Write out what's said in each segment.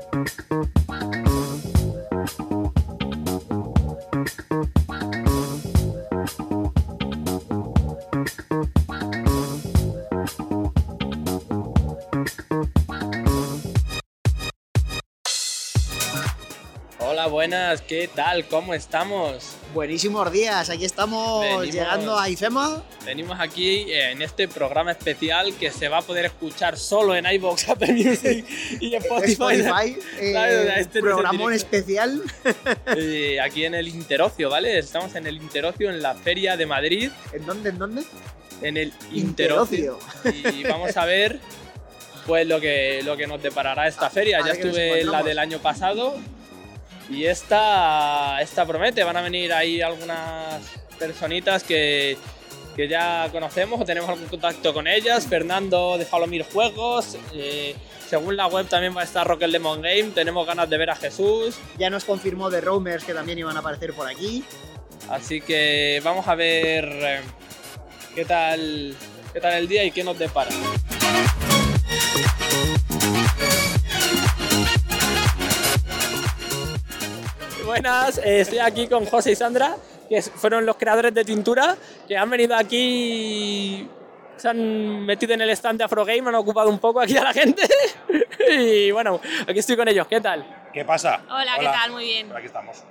Thank you. ¿Qué tal? ¿Cómo estamos? Buenísimos días, aquí estamos Venimos- llegando a IFEMA. Venimos aquí en este programa especial que se va a poder escuchar solo en iVoox, Apple Music y Spotify. Spotify, eh, este es programón especial. Eh, aquí en el Interocio, ¿vale? Estamos en el Interocio, en la Feria de Madrid, ¿En dónde? ¿En dónde? en el Interocio. Y vamos a ver pues lo que, lo que nos deparará esta feria. a Ya estuve en la del año pasado y esta, esta promete. Van a venir ahí algunas personitas que, que ya conocemos o tenemos algún contacto con ellas. Fernando de Falomir Juegos. eh, según la web también va a estar Rocket Lemon Game. Tenemos ganas de ver a Jesús. Ya nos confirmó de Roamers que también iban a aparecer por aquí. Así que vamos a ver eh, qué tal, qué tal el día y qué nos depara. Buenas, eh, estoy aquí con José y Sandra, que fueron los creadores de Tintura, que han venido aquí, se han metido en el stand de Afrogame, han ocupado un poco aquí a la gente. y bueno, aquí estoy con ellos, ¿qué tal? ¿Qué pasa? Hola, ¿qué tal? Muy bien. Aquí estamos.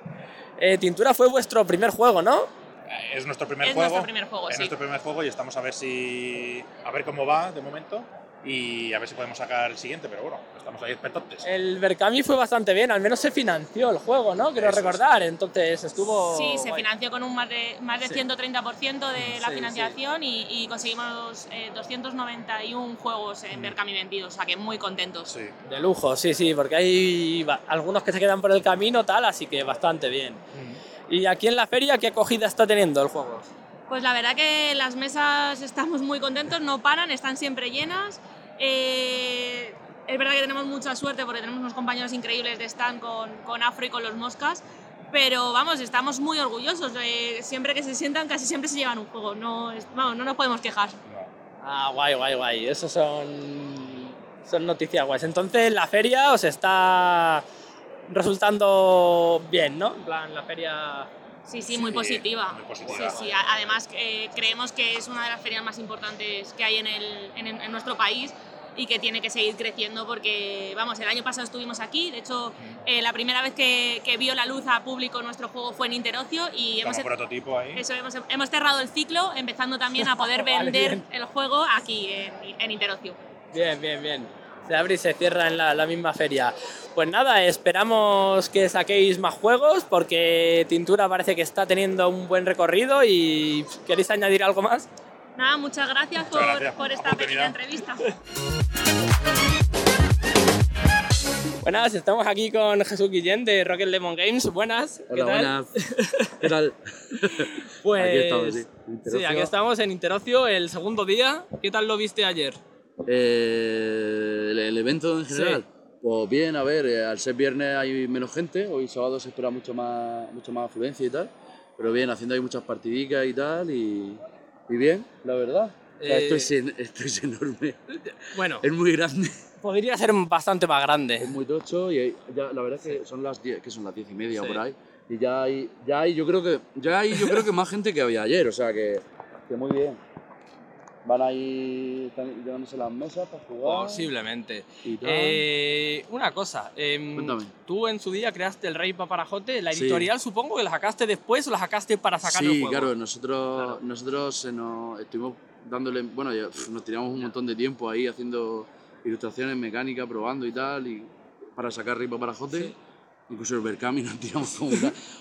Eh, Tintura fue vuestro primer juego, ¿no? Es nuestro primer Es juego. nuestro primer juego, Es sí. nuestro primer juego y estamos a ver si. a ver cómo va de momento y a ver si podemos sacar el siguiente, pero bueno, estamos ahí expectantes. El Berkami fue bastante bien, al menos se financió el juego, ¿no? Quiero Eso es. recordar, entonces estuvo. Sí, se guay. financió con un más de, más de Sí. 130% de la Sí, financiación Y, y conseguimos eh, 291 juegos en Berkami vendidos, o sea que muy contentos. Sí. De lujo, sí, sí, porque hay algunos que se quedan por el camino, tal, así que bastante bien. Y aquí en la feria, ¿qué acogida está teniendo el juego? Pues la verdad que las mesas estamos muy contentos, no paran, están siempre llenas. Eh, es verdad que tenemos mucha suerte porque tenemos unos compañeros increíbles de stand con, con Afro y con los Moscas, pero vamos, estamos muy orgullosos. siempre que se sientan, casi siempre se llevan un juego. No, vamos, no nos podemos quejar. Ah, guay, guay, guay. Eso son, son noticias guays. Entonces, la feria os está resultando bien, ¿no? En plan, la feria. Sí, sí, Sí, muy positiva. muy positiva. Sí, sí. Además, eh, creemos que es una de las ferias más importantes que hay en, el- en- en nuestro país y que tiene que seguir creciendo porque, vamos, el año pasado estuvimos aquí, de hecho, eh, la primera vez que, que vio la luz a público nuestro juego fue en Interocio y hemos, prototipo ahí. eso, hemos, hemos cerrado el ciclo, empezando también a poder vender el juego aquí en, en Interocio. Bien, bien, bien. Se abre y se cierra en la, la misma feria. Pues nada, esperamos que saquéis más juegos porque Tintura parece que está teniendo un buen recorrido y ¿queréis añadir algo más? Nada, muchas gracias, Muchas por, gracias por esta pequeña entrevista. Buenas, estamos aquí con Jesús Guillén de Rocket Lemon Games. Buenas. ¿qué Hola, tal? buenas. ¿Qué tal? Pues, Aquí estamos, sí, Sí, aquí estamos en Interocio, el segundo día. ¿Qué tal lo viste ayer? Eh, el, el evento en Sí. general. Pues bien, a ver, eh, al ser viernes hay menos gente, hoy sábado se espera mucho más, mucho más afluencia y tal, pero bien, haciendo ahí muchas partidicas y tal, y, y bien, la verdad. O sea, Eh, esto, es, en- esto es enorme, Bueno, es muy grande, podría ser bastante más es grande. muy tocho y hay- ya, la verdad es que son las 10, que son las 10 y media Sí. por ahí, y ya hay, ya hay, yo creo que, ya hay, yo creo que más gente que había ayer, o sea que, que muy bien. Van ahí están llevándose las mesas para jugar. Posiblemente. y. Eh, una cosa, em, Cuéntame. tú en su día creaste el Rey Paparajote, la Sí. editorial supongo que la sacaste después o la sacaste para sacar el Sí, juego. claro, nosotros, Claro. nosotros se nos estuvimos dándole, bueno, ya, pf, nos tiramos un montón de tiempo ahí haciendo ilustraciones mecánicas, probando y tal, y para sacar Ripa para Jote. Sí. Incluso el Berkami nos tiramos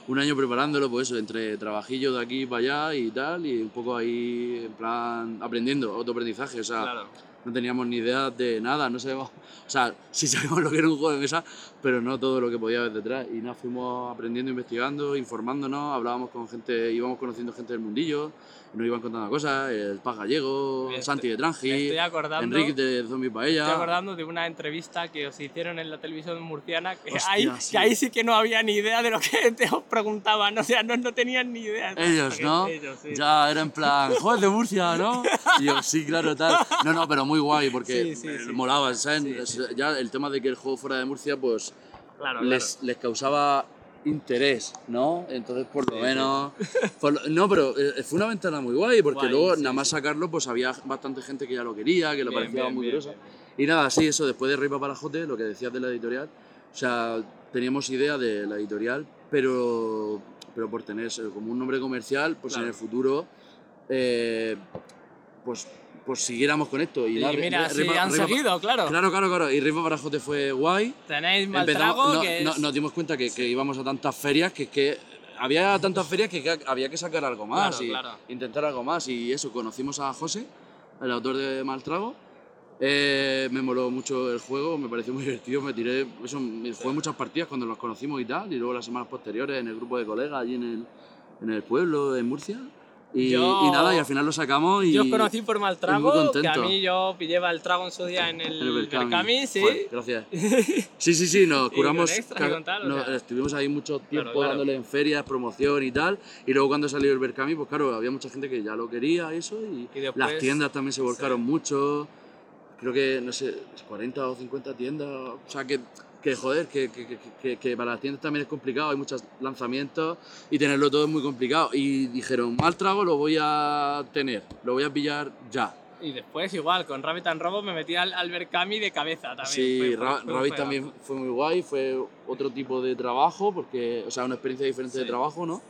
un año preparándolo, pues eso, entre trabajillos de aquí para allá y tal, y un poco ahí en plan aprendiendo, autoaprendizaje, o sea, Claro. No teníamos ni idea de nada, no sabíamos, o sea, sí sabíamos lo que era un juego de mesa, pero no todo lo que podía haber detrás. Y nos fuimos aprendiendo, investigando, informándonos, hablábamos con gente, íbamos conociendo gente del mundillo, nos iban contando cosas, el Paz Gallego, Santi de estoy acordando, Enrique de Zombie estoy Paella. acordando de una entrevista que os hicieron en la televisión murciana, que, Hostia, ahí, sí. que ahí sí que no había ni idea de lo que te os preguntaban, o sea, no, no tenían ni idea. Ellos, ¿no? Ellos, sí. Ya era en plan, joder, de Murcia, ¿no? Y yo, sí, claro, tal. No, no, pero muy muy guay porque Sí, sí, eh, sí. molaba, ¿sabes? Ya el tema de que el juego fuera de Murcia, pues Claro, les, les causaba interés, ¿no? Entonces, por lo Sí, menos... por lo- no, pero eh, fue una ventana muy guay, porque Guay, luego sí, nada más sacarlo, pues había bastante gente que ya lo quería, que le Bien, parecía bien, muy bien, curioso. Y nada, sí, eso, después de Ripa Parajote, lo que decías de la editorial, o sea, teníamos idea de la editorial, pero, pero por tener eh, como un nombre comercial, pues en Claro. el futuro, eh, pues, pues siguiéramos con esto. Y, Y nada, mira, sí, Ripa- han Ripa- seguido, claro. Claro, claro, claro. Y Ripa Parajote fue guay. Tenéis Empezamos- Maltrago, no- que no- es... nos dimos cuenta que, que íbamos a tantas ferias que, que había tantas ferias que, que había que sacar algo más Claro, y claro. intentar algo más. Y eso, conocimos a José, el autor de Maltrago. Eh, me moló mucho el juego, me pareció muy divertido. Me tiré, eso, me jugué muchas partidas cuando nos conocimos y tal. Y luego las semanas posteriores en el grupo de colegas allí en el, en el pueblo, en Murcia. Y, Yo- y nada, y al final lo sacamos. Y, Yo os conocí por Maltrago, que a mí yo pillé Maltrago en su día en el, el Berkami. Sí. Joder, gracias. Sí, sí, sí, nos curamos. con tal, o no, sea. estuvimos ahí mucho tiempo claro. dándole en ferias, promoción y tal. Y luego cuando salió el Berkami, pues claro, había mucha gente que ya lo quería, eso. Y, Y después- las tiendas también se volcaron mucho. Creo que, no sé, 40 o 50 tiendas. O sea, que, que joder, que, que, que- que- para las tiendas también es complicado. Hay muchos lanzamientos y tenerlo todo es muy complicado. Y dijeron, mal trago lo voy a tener, lo voy a pillar ya. Y después igual, con Rabbit and Robo me metí al, al Berkami de cabeza también. Sí, Fue- fue- Ra- fue Rabbit también fue muy guay, fue otro tipo de trabajo, porque, o sea, una experiencia diferente de Sí. trabajo, ¿no?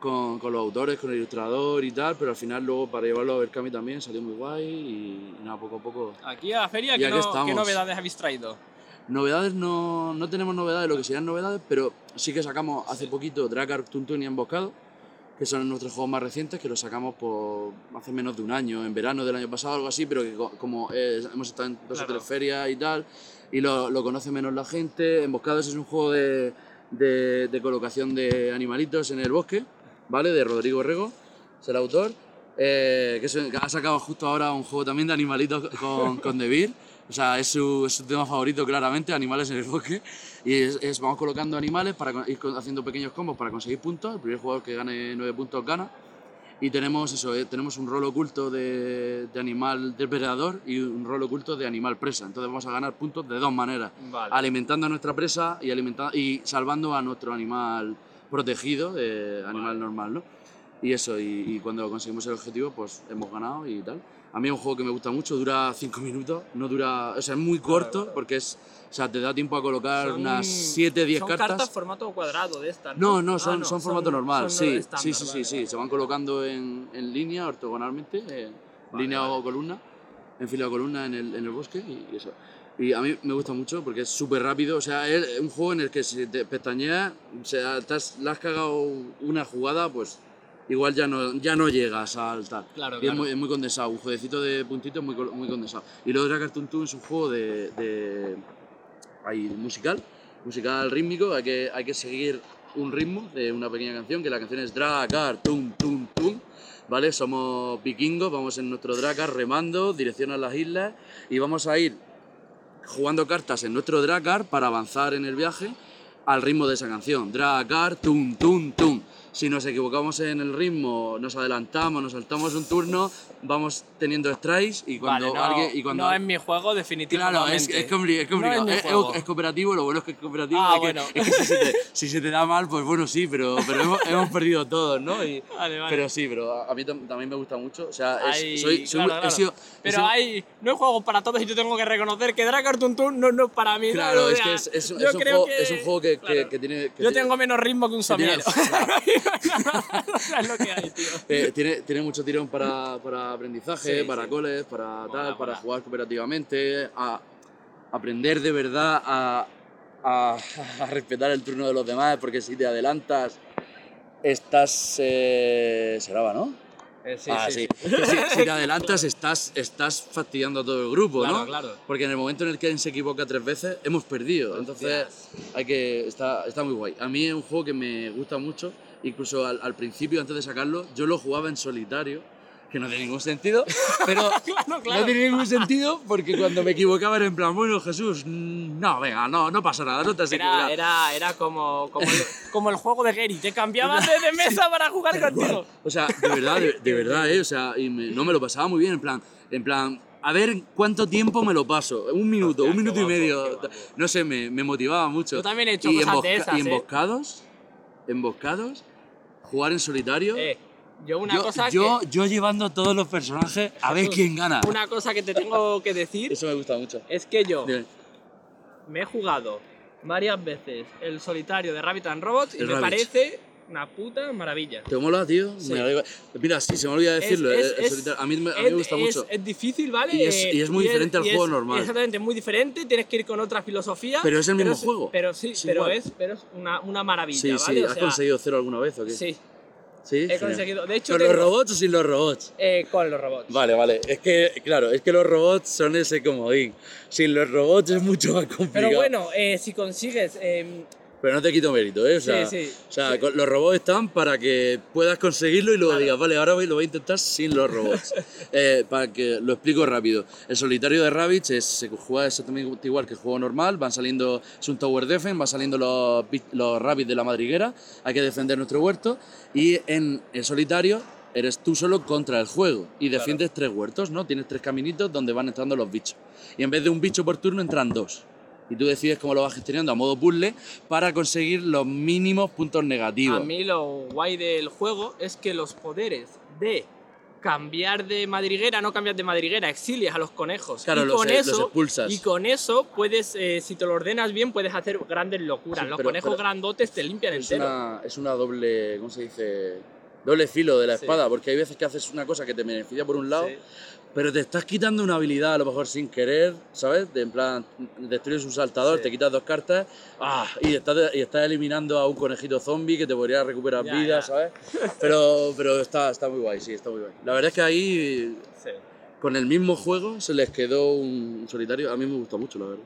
Con, con los autores, con el ilustrador y tal, pero al final luego para llevarlo a Berkami también salió muy guay y, nada, poco a poco. Aquí a la feria, Y ¿qué, no-. ¿qué novedades habéis traído? Novedades no, no tenemos novedades, lo que serían novedades, pero sí que sacamos hace poquito Dracar, Tuntun y Emboscado, que son nuestros juegos más recientes, que los sacamos por hace menos de un año, en verano del año pasado, algo así, pero que co- como eh, hemos estado en dos Claro. o tres ferias y tal, y lo, lo conoce menos la gente. Emboscados es un juego de, de, de colocación de animalitos en el bosque, ¿vale? De Rodrigo Rego, es el autor. eh, que, ha sacado justo ahora un juego también de animalitos con, con Beer. O sea, es su, es su tema favorito claramente, animales en el bosque. Y es, es- vamos colocando animales para ir haciendo pequeños combos para conseguir puntos. El primer jugador que gane nueve puntos gana. Y tenemos eso, eh, tenemos un rol oculto de, de animal depredador y un rol oculto de animal presa. Entonces vamos a ganar puntos de dos maneras. Vale. Alimentando a nuestra presa y, alimenta- y salvando a nuestro animal protegido, eh, animal normal, ¿no? Y eso, y, y cuando conseguimos el objetivo, pues hemos ganado y tal. A mí es un juego que me gusta mucho, dura 5 minutos, no dura, o sea, es muy corto porque es, o sea, te da tiempo a colocar Son- unas 7, 10 son cartas. cartas formato cuadrado de estas, No, ¿no? no, son, Ah, son formato normal, son sí, estándar, sí, sí, sí, vale, sí, vale. se van colocando en, en línea, ortogonalmente, en Vale, línea o columna, en fila o columna en el, en el bosque y, y eso. Y a mí me gusta mucho porque es súper rápido, o sea, es un juego en el que si te pestañeas, o sea, te has, le has cagado una jugada, pues igual ya no, ya no llegas al tal. Claro, Y es muy, es muy condensado, un jueguecito de puntitos muy, muy condensado. Y luego Dragon Tuntun es un juego de, de ahí, musical, musical rítmico, hay que, hay que seguir un ritmo de una pequeña canción, que la canción es Dracar, tum, tum, tum. ¿Vale? Somos vikingos, vamos en nuestro Dracar remando, dirección a las islas y vamos a ir jugando cartas en nuestro Dracar para avanzar en el viaje al ritmo de esa canción. Dracar, tum, tum, tum. Si nos equivocamos en el ritmo, nos adelantamos, nos saltamos un turno, vamos teniendo strikes y cuando Vale, no, alguien... Y cuando no es mi juego, definitivamente. Claro, es, es, compli- es No complicado. es mi es, es- juego. es cooperativo, lo bueno es que es cooperativo. Ah, que, bueno. es que si, se te, si se te da mal, pues bueno, sí, pero, pero hemos, hemos perdido todos, ¿no? Y- Vale, vale. Pero sí, pero a, mí tam- también me gusta mucho. O sea, soy, soy claro, muy- he claro. sido- he Pero sido- hay, no hay juegos para todos y yo tengo que reconocer que Dracar Tuntun no, no es para mí. Claro, es que es, un- juego, que, que- que tiene... que Yo tengo menos ritmo que un que es lo que hay, tío. Eh, tiene, tiene mucho tirón para, para aprendizaje, Sí, para sí. coles, para Mola, tal, para mola. jugar cooperativamente, a aprender de verdad a, a- a respetar el turno de los demás, porque si te adelantas, estás... Eh, se graba, ¿no? ah, sí. Si, si te adelantas, estás, estás fastidiando a todo el grupo, Claro, ¿no? claro. Porque en el momento en el que alguien se equivoca tres veces, hemos perdido. Entonces, hay que. Está, está muy guay. A mí es un juego que me gusta mucho. Incluso al, al principio, antes de sacarlo, yo lo jugaba en solitario, que no tiene ningún sentido. Pero Claro, claro. no tiene ningún sentido porque cuando me equivocaba era en plan, bueno, Jesús, mm, no, venga, no, no pasa nada, no te has Era, era, era como, como, el, como el juego de Gary, te cambiabas de, mesa para jugar contigo. O sea, de verdad, de, de verdad, ¿eh? O sea, y me- no me lo pasaba muy bien, en plan, en plan, a ver cuánto tiempo me lo paso. Un minuto, Hostia, un minuto qué y guapo, medio. guapo. No sé, me, me motivaba mucho. Yo también he hecho y cosas de esas, y ¿eh? emboscados, emboscados, jugar en solitario. Eh, yo una yo, cosa yo, que... yo llevando todos los personajes a ver quién gana. Una cosa que te tengo que decir Eso me gusta mucho. es que yo Dime. me he jugado varias veces el solitario de Rabbit and Robots y El me parece una puta maravilla. ¿Te mola, tío? Sí. Alegra. Mira, sí, se me olvidó decirlo. Es- eh, es- a mí, me- a mí es, me gusta mucho. es difícil, ¿vale? Y es- y muy diferente al juego normal. Exactamente, es muy diferente, tienes que ir con otra filosofía. Pero es el mismo juego. Pero sí, pero igual. es, pero es una, una maravilla, Sí, ¿vale? sí. O ¿Has sea, conseguido cero alguna vez o qué? Sí, Sí, he conseguido. De hecho, ¿Con los robots o sin los robots? eh, con los robots. Vale, vale. Es que, claro, es que los robots son ese comodín. Sin los robots es mucho más complicado. Pero bueno, eh, si consigues. eh, Pero no te quito mérito, ¿eh? O sea, Sí, sí. O sea, los robots están para que puedas conseguirlo y luego Claro. digas, vale, ahora voy- lo voy a intentar sin los robots. Eh, para que lo explico rápido. El solitario de Rabbids es, se juega exactamente igual que el juego normal. Van saliendo, es un tower defense, van saliendo los, los Rabbids de la madriguera. Hay que defender nuestro huerto. Y en el solitario eres tú solo contra el juego. Y defiendes tres huertos, ¿no? Tienes tres caminitos donde van entrando los bichos. Y en vez de un bicho por turno entran dos. Y tú decides cómo lo vas gestionando a modo puzzle para conseguir los mínimos puntos negativos. A mí lo guay del juego es que los poderes de cambiar de madriguera, no cambiar de madriguera, exilias a los conejos. Claro, y los con los eso, expulsas. Y con eso puedes, eh, si te lo ordenas bien, puedes hacer grandes locuras. Sí, los pero- conejos pero- grandotes te limpian es entero. una, es una doble, ¿cómo se dice? Doble filo de la Sí. espada, porque hay veces que haces una cosa que te beneficia por un lado, Sí. Pero te estás quitando una habilidad a lo mejor sin querer, ¿sabes? De, en plan, destruyes un saltador, Sí. te quitas dos cartas ¡ah! y, estás, y estás eliminando a un conejito zombie que te podría recuperar Ya, vida, ya. ¿sabes? Pero, pero está, está muy guay, sí, está muy guay. La verdad es que ahí, Sí. con el mismo juego, se les quedó un solitario. A mí me gustó mucho, la verdad.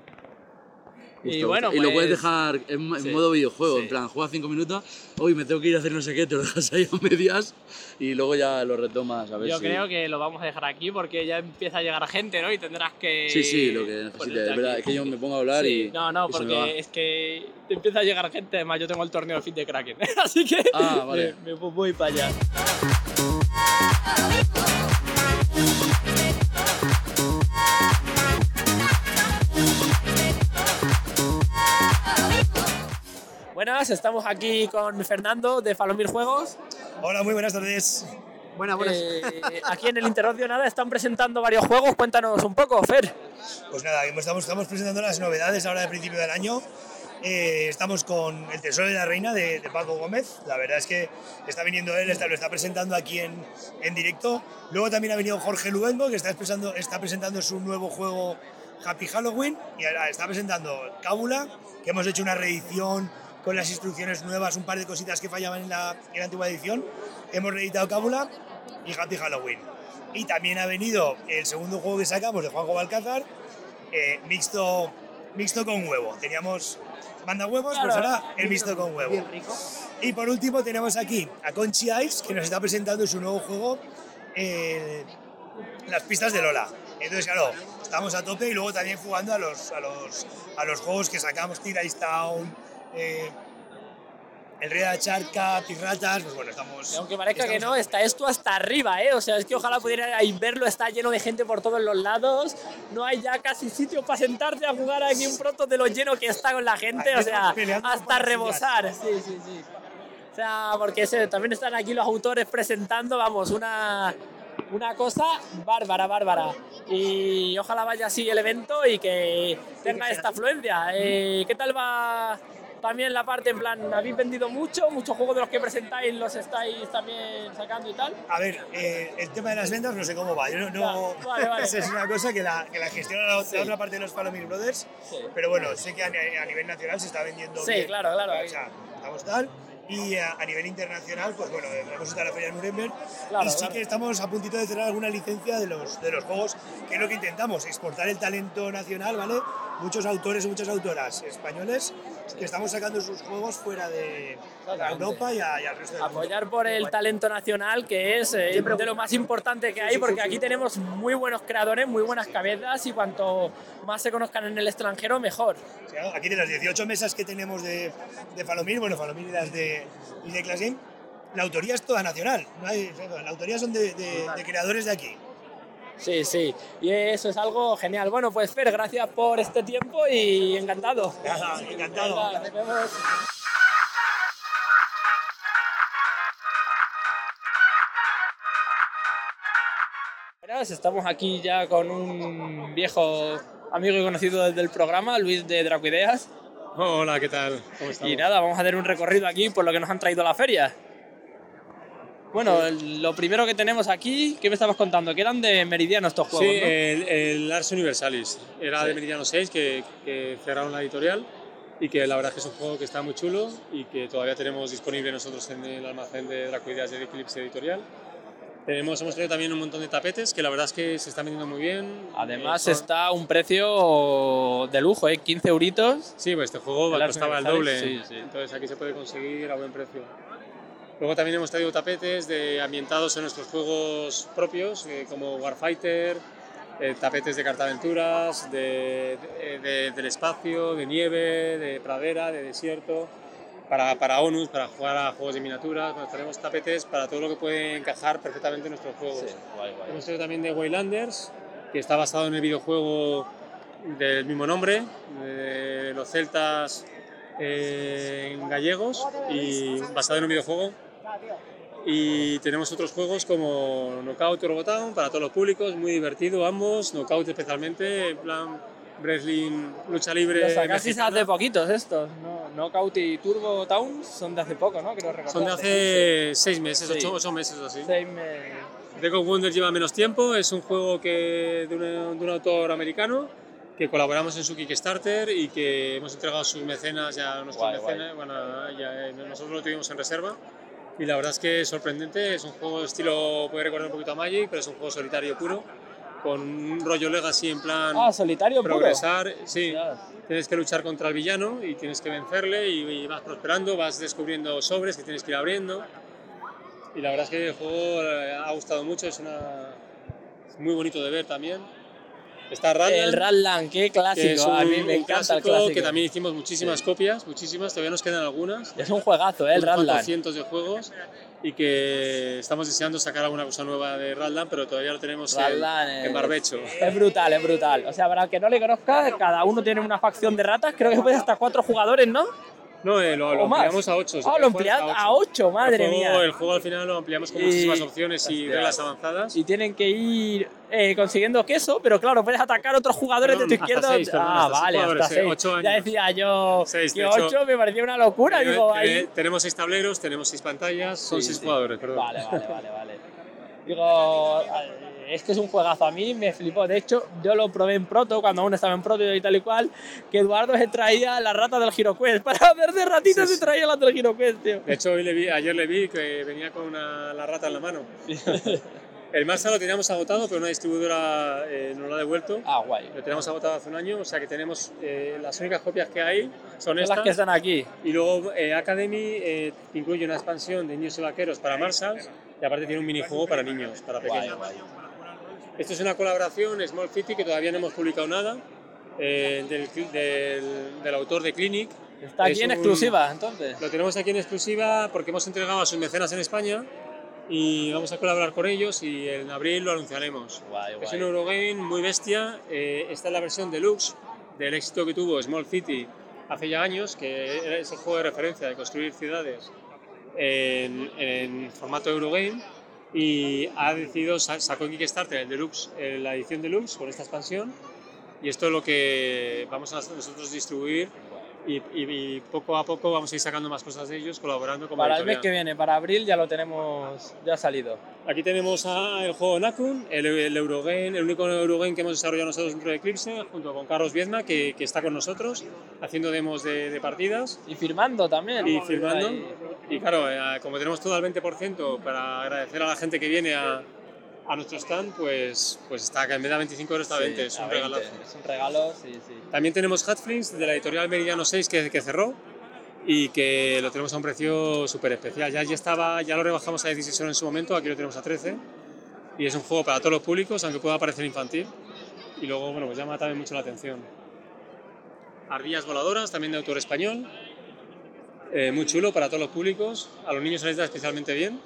Y bueno, y lo puedes pues- dejar en, en sí, modo videojuego, sí. en plan, juegas cinco minutos, hoy me tengo que ir a hacer no sé qué, te lo dejas ahí a medias y luego ya lo retomas a ver Yo si... creo que lo vamos a dejar aquí porque ya empieza a llegar gente, ¿no? Y tendrás que. Sí, sí, lo que necesites. Es verdad, es que yo me pongo a hablar Sí, y... No, no, y porque es que te empieza a llegar gente. Además, yo tengo el torneo de fit de Kraken. Así que. Ah, vale. Me, me voy para allá. Buenas, estamos aquí con Fernando de Falomir Juegos. Hola, muy buenas tardes. Buenas, buenas. Eh, aquí en el Interocio Nada están presentando varios juegos. Cuéntanos un poco, Fer. Pues nada, estamos, estamos presentando las novedades ahora de principio del año. Eh, estamos con El Tesoro de la Reina de, de Paco Gómez. La verdad es que está viniendo él, está, lo está presentando aquí en, en directo. Luego también ha venido Jorge Luengo, que está, expresando, está presentando su nuevo juego Happy Halloween. Y ahora está presentando Cábula, que hemos hecho una reedición con las instrucciones nuevas, un par de cositas que fallaban en la, en la antigua edición. Hemos reeditado Cábula y Happy Halloween. Y también ha venido el segundo juego que sacamos de Juanjo Balcázar, eh, mixto, mixto con huevo. Teníamos manda huevos, pues ahora el mixto con huevo. Bien rico. Y por último tenemos aquí a Conchi Ice, que nos está presentando su nuevo juego, eh, Las pistas de Lola. Entonces, claro, estamos a tope y luego también jugando a los, a los, a los juegos que sacamos, Tira Town, eh, El Rey de la Charca, Piratas, pues bueno, estamos... Y aunque parezca que no, está esto hasta arriba, ¿eh? O sea, es que ojalá pudierais verlo, está lleno de gente por todos los lados. No hay ya casi sitio para sentarte a jugar aquí un pronto de lo lleno que está con la gente, o sea, hasta rebosar. Sí, sí, sí. O sea, porque se- también están aquí los autores presentando, vamos, una, una cosa bárbara, bárbara. Y ojalá vaya así el evento y que tenga esta afluencia. Eh, ¿Qué tal va también la parte en plan, habéis vendido mucho, muchos juegos de los que presentáis los estáis también sacando y tal? A ver, eh, el tema de las ventas no sé cómo va. Yo no, no- vale, vale. esa es una cosa que la, que la gestiona la, Sí. otra parte de los Palomir Brothers. Sí. Pero bueno, sé que a, a nivel nacional se está vendiendo Sí, bien. claro, claro. O sea, estamos tal. Y a, a nivel internacional, pues bueno, hemos estado en la Feria de Nuremberg. Claro, y sí claro. que estamos a puntito de cerrar alguna licencia de los, de los juegos, que es lo que intentamos, exportar el talento nacional, ¿vale? Muchos autores y muchas autoras españoles que estamos sacando sus juegos fuera de, a Europa y, a- y al resto del mundo. Apoyar por el talento nacional, que es eh, de lo más importante que hay, porque aquí tenemos muy buenos creadores, muy buenas cabezas y cuanto más se conozcan en el extranjero, mejor. Aquí de las 18 mesas que tenemos de, de Falomir, bueno, Falomir y las de, y de Class Game, la autoría es toda nacional. No hay, la autoría son de, de- de creadores de aquí. Sí, sí, y eso es algo genial. Bueno, pues Fer, gracias por este tiempo y encantado. Nada, encantado. Nos vemos. Estamos aquí ya con un viejo amigo y conocido desde el programa, Luis de Dracuideas. Hola, ¿qué tal? ¿Cómo? Y nada, vamos a hacer un recorrido aquí por lo que nos han traído a la feria. Bueno, el- lo primero que tenemos aquí, ¿qué me estabas contando? Que eran de Meridiano estos Sí, juegos, ¿no? el, el Ars Universalis. Era de Meridiano 6 que, que cerraron la editorial y que la verdad es que es un juego que está muy chulo y que todavía tenemos disponible nosotros en el almacén de Dracoideas de Eclipse Editorial. Tenemos, hemos tenido también un montón de tapetes que la verdad es que se están vendiendo muy bien. Además Eh, está a un precio de lujo, ¿eh? 15 euritos. Sí, pues este juego costaba el doble, sí, sí. entonces aquí se puede conseguir a buen precio. Luego también hemos traído tapetes de, ambientados en nuestros juegos propios, eh, como Warfighter, eh, tapetes de cartaventuras, de, de- de- del espacio, de nieve, de pradera, de desierto, para, para ONUS, para jugar a juegos de miniaturas. Bueno, tenemos tapetes para todo lo que puede encajar perfectamente en nuestros juegos. Hemos traído también de Waylanders, que está basado en el videojuego del mismo nombre, de los celtas eh, gallegos, y basado en un videojuego. Y tenemos otros juegos como Knockout y Robotown para todos los públicos, muy divertido ambos, Knockout especialmente, en plan wrestling, lucha libre. Los sacasteis hace poquitos estos, ¿no? Knockout y Turbo Town son de hace poco, ¿no? Creo recordar. Son de hace seis meses, Sí. ocho, ocho meses o así. Seis me- Dragon Wonder lleva menos tiempo, es un juego que, de, un, de un autor americano que colaboramos en su Kickstarter y que hemos entregado a sus mecenas ya a nuestros Guay, guay. mecenas, bueno, ya, eh, nosotros lo tuvimos en reserva y la verdad es que es sorprendente, es un juego de estilo, puede recordar un poquito a Magic, pero es un juego solitario puro, con un rollo legacy en plan Ah, solitario puro. progresar, sí, Ya. tienes que luchar contra el villano y tienes que vencerle y, y vas prosperando, vas descubriendo sobres que tienes que ir abriendo. Y la verdad es que el juego eh, ha gustado mucho, es, una, es muy bonito de ver también. Está Radland, El Radland, qué que es clásico. un, a mí me encanta el clásico clásico. que también hicimos muchísimas copias, muchísimas, todavía nos quedan algunas. Es un juegazo, ¿eh? El Radland. cientos de juegos y que estamos deseando sacar alguna cosa nueva de Radland, pero todavía lo tenemos en, Radland en es- barbecho. Es brutal, es brutal. O sea, para el que no le conozca, cada uno tiene una facción de ratas. Creo que puede hasta cuatro jugadores, ¿no? No, eh, lo, lo ampliamos a 8. Ah, lo ampliad a ocho, madre el juego, mía. El juego al final lo ampliamos con Y- muchísimas opciones y Hostia. reglas avanzadas. Y tienen que ir eh, consiguiendo queso, pero claro, puedes atacar a otros jugadores Perdón, de tu izquierda. seis, perdón, ah, vale, hasta eh, seis. ocho Ya decía yo Seis, que hecho. ocho me parecía una locura. Tenemos- Digo, eh, ahí. tenemos seis tableros, tenemos seis pantallas, son Sí, seis sí. jugadores, perdón. Vale, vale, vale, vale. Digo, eh, es que es un juegazo. A mí me flipó. De hecho, yo lo probé en Proto, cuando aún estaba en Proto y tal y cual, que Eduardo se traía las ratas del GiroQuest. Para hacer de ratitas Sí, se sí. traía las del GiroQuest, tío. De hecho, hoy le vi, ayer le vi que venía con una, la rata en la mano. El Massa lo teníamos agotado, pero una distribuidora eh, nos lo ha devuelto. Ah, guay. Lo tenemos agotado hace un año, o sea que tenemos eh, las únicas copias que hay son estas. las que están aquí. Y luego eh, Academy eh, incluye una expansión de niños y vaqueros para Marshall y aparte tiene un minijuego para niños, para Guay, pequeños. guay. Esto es una colaboración Small City que todavía no hemos publicado nada eh, del, del- del autor de Clinic. Está aquí Es en un- exclusiva, entonces. Lo tenemos aquí en exclusiva porque hemos entregado a sus mecenas en España y vamos a colaborar con ellos y en abril lo anunciaremos. Guay, Es guay. un Eurogame muy bestia. eh, esta es la versión deluxe del éxito que tuvo Small City hace ya años, que era ese juego de referencia de construir ciudades en, en formato Eurogame. Y ha decidido, sa- sacó en Kickstarter el deluxe, eh, la edición deluxe con esta expansión. Y esto es lo que vamos a nosotros distribuir. Y, y- y poco a poco vamos a ir sacando más cosas de ellos, colaborando con Para el mes que viene, para abril, ya lo tenemos, ya ha salido. Aquí tenemos a el juego Nakun, el, el Eurogame, el único Eurogame que hemos desarrollado nosotros dentro de Eclipse, junto con Carlos Viedma, que, que está con nosotros, haciendo demos de, de partidas Y firmando también. y firmando. Ahí. Y claro, eh, como tenemos todo al 20% para agradecer a la gente que viene a, a nuestro stand, pues, pues está que en vez de 25 euros está a 20, Sí, es un 20, regalazo. Es un regalo, sí, sí. También tenemos Hatflings de la editorial Meridiano 6 que, que cerró y que lo tenemos a un precio súper especial. Ya, ya, estaba, ya lo rebajamos a 16 euros en su momento, aquí lo tenemos a 13 y es un juego para todos los públicos, aunque pueda parecer infantil y luego bueno, pues llama también mucho la atención. Ardillas voladoras, también de autor español, eh, muy chulo para todos los públicos, a los niños se les da especialmente bien.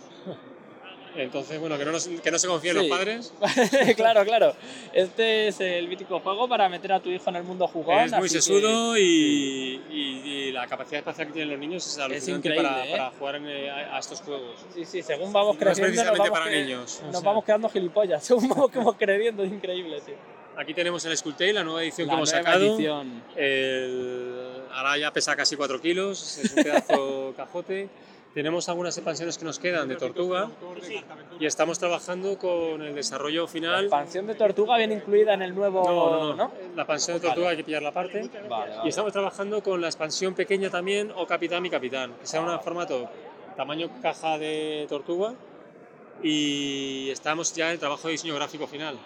Entonces, bueno, que no, nos- que no se confíen Sí. los padres. claro, claro. Este es el mítico juego para meter a tu hijo en el mundo jugón. Es muy así que- sesudo y, y- y la capacidad espacial que tienen los niños es alucinante increíble, para, ¿eh? para jugar en, eh, a, a estos juegos. Sí, sí, según vamos No es creciendo, nos precisamente vamos, para cre- niños, o nos sea. vamos quedando gilipollas. Según vamos como creciendo, es increíble, tío. Aquí tenemos el Skulltail, la nueva edición La que hemos nueva sacado. edición. El- ahora ya pesa casi 4 kilos, es un pedazo cajote. Tenemos algunas expansiones que nos quedan de Tortuga y estamos trabajando con el desarrollo La final. expansión de Tortuga viene incluida en el nuevo. No, no, no. La expansión de Tortuga hay que pillar la parte. Vale, vale. Y estamos trabajando con la expansión pequeña también, o Capitán y Capitán, que sea un formato tamaño caja de Tortuga. Y estamos ya en el trabajo de diseño gráfico final.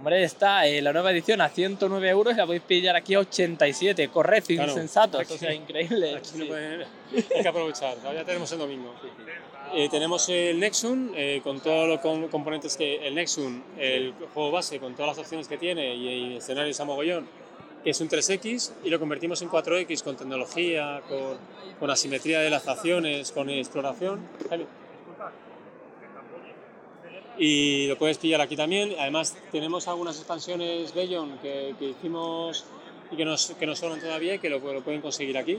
Hombre, está eh, la nueva edición a 109 euros y la podéis pillar aquí a 87. Corred, Claro, insensatos. aquí- o sea, increíble. Aquí sí. no pueden- hay que aprovechar, todavía tenemos el domingo. Eh, tenemos el Nexun eh, con todos los com- componentes que el Nexun, el juego base con todas las opciones que tiene y, y escenarios a mogollón, que es un 3X y lo convertimos en 4X con tecnología, con, con asimetría de las acciones, con exploración. Jaime. Y lo puedes pillar aquí también. Además tenemos algunas expansiones Bellon que, que hicimos y que nos, que nos sobran todavía y que lo, lo pueden conseguir aquí.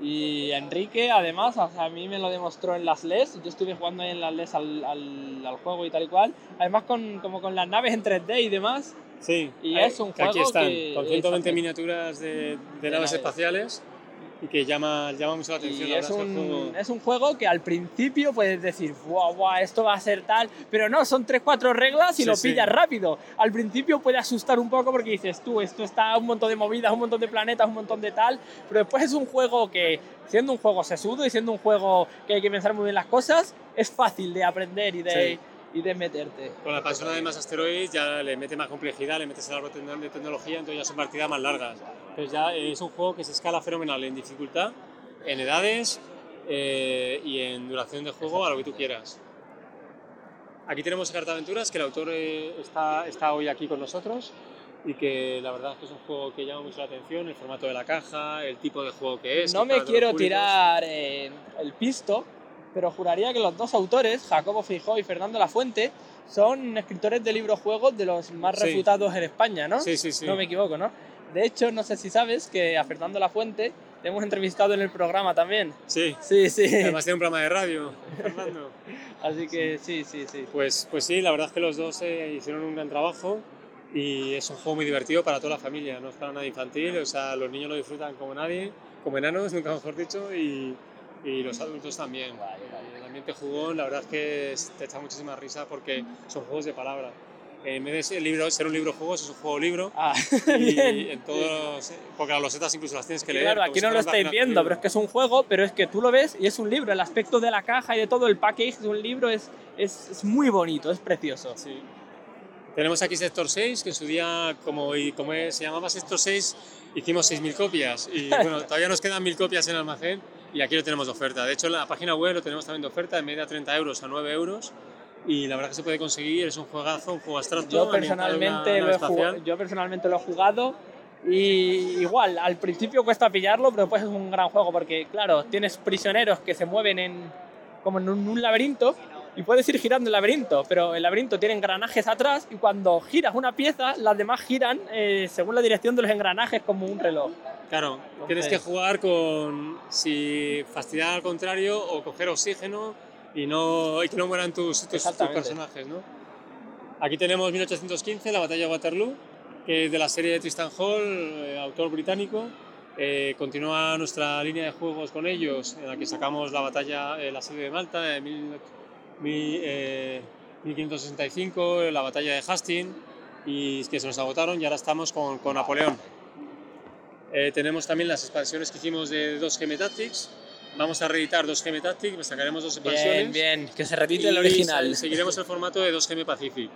Y Enrique, además, o sea, a mí me lo demostró en las LES. Yo estuve jugando ahí en las LES al, al, al juego y tal y cual. Además, con, como con las naves en 3D y demás. Sí, Y es un que aquí juego están, que- con 120 exacto. miniaturas de, de De naves naves. espaciales y que llama, llama mucho la atención. Y la es un, juego- es un juego que al principio puedes decir, guau, guau, esto va a ser tal, pero no, son 3-4 reglas y Sí, lo sí. pillas rápido. Al principio puede asustar un poco porque dices, tú, esto está un montón de movidas, un montón de planetas, un montón de tal, pero después es un juego que, siendo un juego sesudo y siendo un juego que hay que pensar muy bien las cosas, es fácil de aprender y de, Sí. Y de meterte. Con la expansión de más asteroides ya le mete más complejidad, le metes el árbol de tecnología, entonces ya son partidas más largas. Entonces ya es un juego que se escala fenomenal en dificultad, en edades eh, y en duración de juego a lo que tú quieras. Aquí tenemos Cartaventuras, que el autor eh, está, está hoy aquí con nosotros y que la verdad es que es un juego que llama mucho la atención, el formato de la caja, el tipo de juego que es. no me quiero tirar eh, el pisto, pero juraría que los dos autores, Jacobo Fijó y Fernando Lafuente, son escritores de libros juegos de los más Sí. refutados en España, ¿no? Sí, sí, sí. No me equivoco, ¿no? De hecho, no sé si sabes que a Fernando Lafuente le hemos entrevistado en el programa también. Sí. Sí, sí. Además tiene un programa de radio, Fernando. Así que sí, sí, sí. Pues, pues sí, la verdad es que los dos eh, hicieron un gran trabajo y es un juego muy divertido para toda la familia, no es para nada infantil, o sea, los niños lo disfrutan como nadie, como enanos, nunca mejor dicho, y, y los adultos también. El ambiente jugón, la verdad es que es- te echa muchísima risa porque son juegos de palabra. En vez de ser, libro, ser un libro juegos, es un juego libro. Ah, y bien. en todos, porque las losetas incluso las tienes que leer. Claro, aquí si no lo estáis viendo, pero es que es un juego, pero es que tú lo ves y es un libro. El aspecto de la caja y de todo el package de un libro es, es, es muy bonito, es precioso. Sí. Tenemos aquí Sector 6, que en su día, como, y como se llamaba Sector 6, hicimos 6.000 copias. Y bueno, todavía nos quedan 1.000 copias en el almacén y aquí lo tenemos de oferta. De hecho, en la página web lo tenemos también de oferta, de media 30 euros a 9 euros. Y la verdad que se puede conseguir, es un juegazo, un juego abstracto. Yo personalmente, lo he jugado, yo personalmente lo he jugado y igual, al principio cuesta pillarlo, pero después es un gran juego porque, claro, tienes prisioneros que se mueven en, como en un laberinto y puedes ir girando el laberinto, pero el laberinto tiene engranajes atrás y cuando giras una pieza, las demás giran eh, según la dirección de los engranajes como un reloj. Claro, Entonces, tienes que jugar con si fastidiar al contrario o coger oxígeno y, no, y que no mueran tus, tus, tus personajes, ¿no? Aquí tenemos 1815, la batalla de Waterloo, que es de la serie de Tristan Hall, eh, autor británico. Eh, continúa nuestra línea de juegos con ellos, en la que sacamos la batalla, eh, la serie de Malta, en 1815 1565, eh, la batalla de Hastings, y que se nos agotaron y ahora estamos con, con Napoleón. Eh, tenemos también las expansiones que hicimos de 2GM Tactics. Vamos a reeditar 2GM Tactics, pues sacaremos dos expansiones. Bien, bien, que se repite el original. Seguiremos el formato de 2GM Pacific.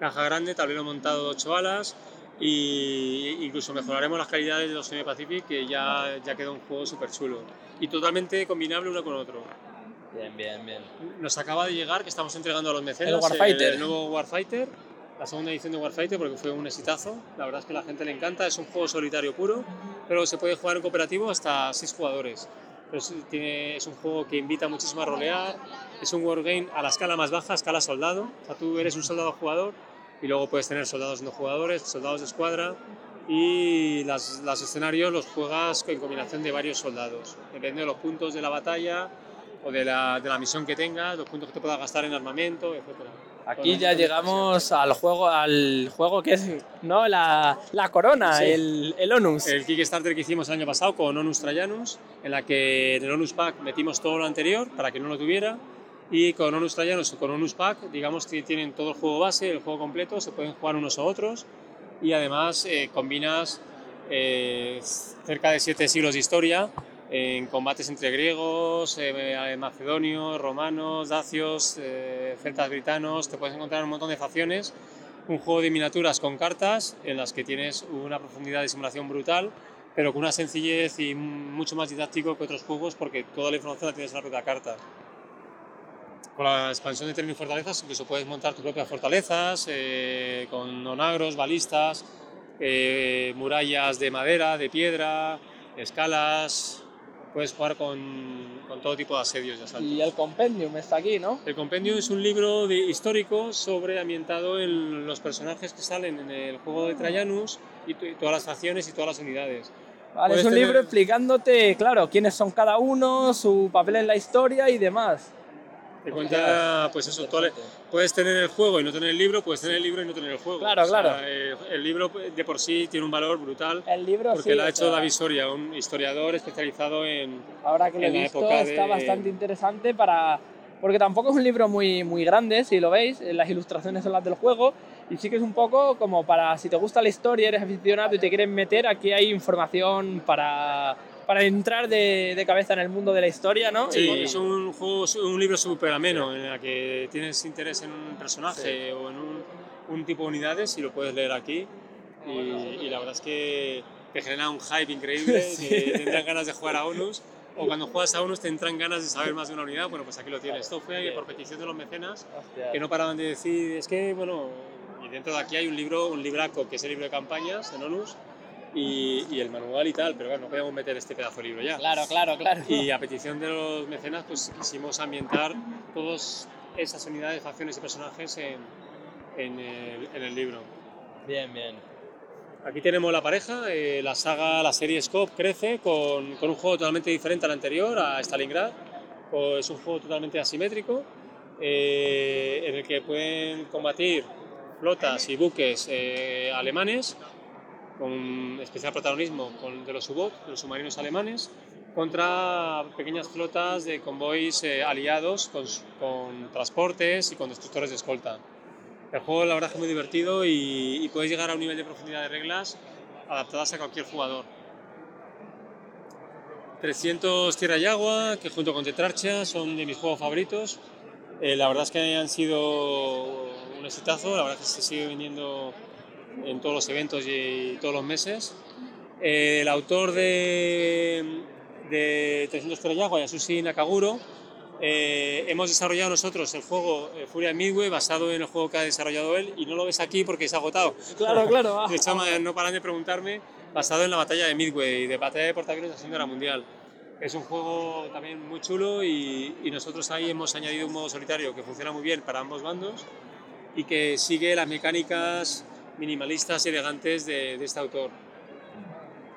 Caja grande, tablero montado de 8 balas, y incluso mejoraremos las calidades de los Semi Pacific que ya, ya queda un juego súper chulo y totalmente combinable uno con otro. Bien, bien, bien. Nos acaba de llegar que estamos entregando a los mecenas El Warfighter. el nuevo Warfighter, la segunda edición de Warfighter porque fue un exitazo. La verdad es que a la gente le encanta, es un juego solitario puro, pero se puede jugar en cooperativo hasta 6 jugadores. pero es, tiene, es un juego que invita muchísimo a rolear, es un wargame a la escala más baja, escala soldado, o sea, tú eres un soldado jugador y luego puedes tener soldados no jugadores, soldados de escuadra y las- los escenarios los juegas en combinación de varios soldados, depende de los puntos de la batalla o de la, de la misión que tengas, los puntos que te puedas gastar en armamento, etc. Aquí ya llegamos al juego, al juego que es ¿no? la, la corona, Sí. el, el Onus. El Kickstarter que hicimos el año pasado con Onus Trajanus, en la que en el Onus Pack metimos todo lo anterior para que no lo tuviera. Y con Onus Trajanus o con Onus Pack, digamos que tienen todo el juego base, el juego completo, se pueden jugar unos a otros. Y además eh, combinas eh, cerca de siete siglos de historia en combates entre griegos, eh, macedonios, romanos, dacios, eh, celtas britanos. Te puedes encontrar un montón de facciones un juego de miniaturas con cartas en las que tienes una profundidad de simulación brutal, pero con una sencillez y mucho más didáctico que otros juegos porque toda la información la tienes en la propia carta. Con la expansión de terreno y fortalezas, incluso puedes montar tus propias fortalezas eh, con onagros, balistas, eh, murallas de madera, de piedra, escalas. Puedes jugar con, con todo tipo de asedios y asaltos. Y el compendium está aquí, ¿no? El compendio es un libro de- histórico sobre ambientado en los personajes que salen en el juego de Trajanus y, y todas las facciones y todas las unidades. Vale, es un tener- libro explicándote, claro, quiénes son cada uno, su papel en la historia y demás. Te cuenta, pues eso, toda la- puedes tener el juego y no tener el libro, puedes tener el libro y no tener el juego. Claro, O sea, claro. eh, el libro de por sí tiene un valor brutal El libro porque sí, lo ha hecho sea, David Soria, un historiador especializado en... Ahora que lo he visto está de- bastante interesante para... Porque tampoco es un libro muy, muy grande, si lo veis, las ilustraciones son las del juego, y sí que es un poco como para, si te gusta la historia, eres aficionado y te quieres meter, aquí hay información para, para entrar de, de cabeza en el mundo de la historia, ¿no? Sí, Y- es un, juego, un libro súper ameno en el que tienes interés en un personaje o en un, un tipo de unidades y lo puedes leer aquí. Y, y la verdad es que te genera un hype increíble, Sí. que te entran ganas de jugar a ONUS. O cuando juegas a ONUS te entran ganas de saber más de una unidad. Bueno, pues aquí lo tienes. Esto fue por petición de los mecenas Hostia. que no paraban de decir, es que, bueno, y dentro de aquí hay un libro, un libraco que es el libro de campañas en ONUS y, y el manual y tal, pero claro, no podíamos meter este pedazo de libro ya. Claro, claro, claro. Y a petición de los mecenas, pues quisimos ambientar todas esas unidades, facciones y personajes en, en, el, en el libro. Bien, bien. Aquí tenemos la pareja, eh, la saga, la serie Scope crece con, con un juego totalmente diferente al anterior, a Stalingrad. Pues es un juego totalmente asimétrico, eh, en el que pueden combatir flotas y buques eh, alemanes, con especial protagonismo con, de los U-Boot, los submarinos alemanes, contra pequeñas flotas de convoys eh, aliados con, con transportes y con destructores de escolta. El juego la verdad es muy divertido y, y puedes llegar a un nivel de profundidad de reglas adaptadas a cualquier jugador. 300 Tierra y Agua, que junto con Tetrarcha son de mis juegos favoritos. Eh, la verdad es que han sido un exitazo, la verdad es que se sigue vendiendo en todos los eventos y, todos los meses. Eh, el autor de, de 300 Tierra y Agua, Yasushi Nakaguro, eh, hemos desarrollado nosotros el juego eh, Furia Midway basado en el juego que ha desarrollado él y no lo ves aquí porque se ha agotado. Claro, claro. De hecho, no paran de preguntarme, basado en la batalla de Midway, de batalla de portaaviones de la Segunda Mundial. Es un juego también muy chulo y, y nosotros ahí hemos añadido un modo solitario que funciona muy bien para ambos bandos y que sigue las mecánicas minimalistas y elegantes de, de este autor.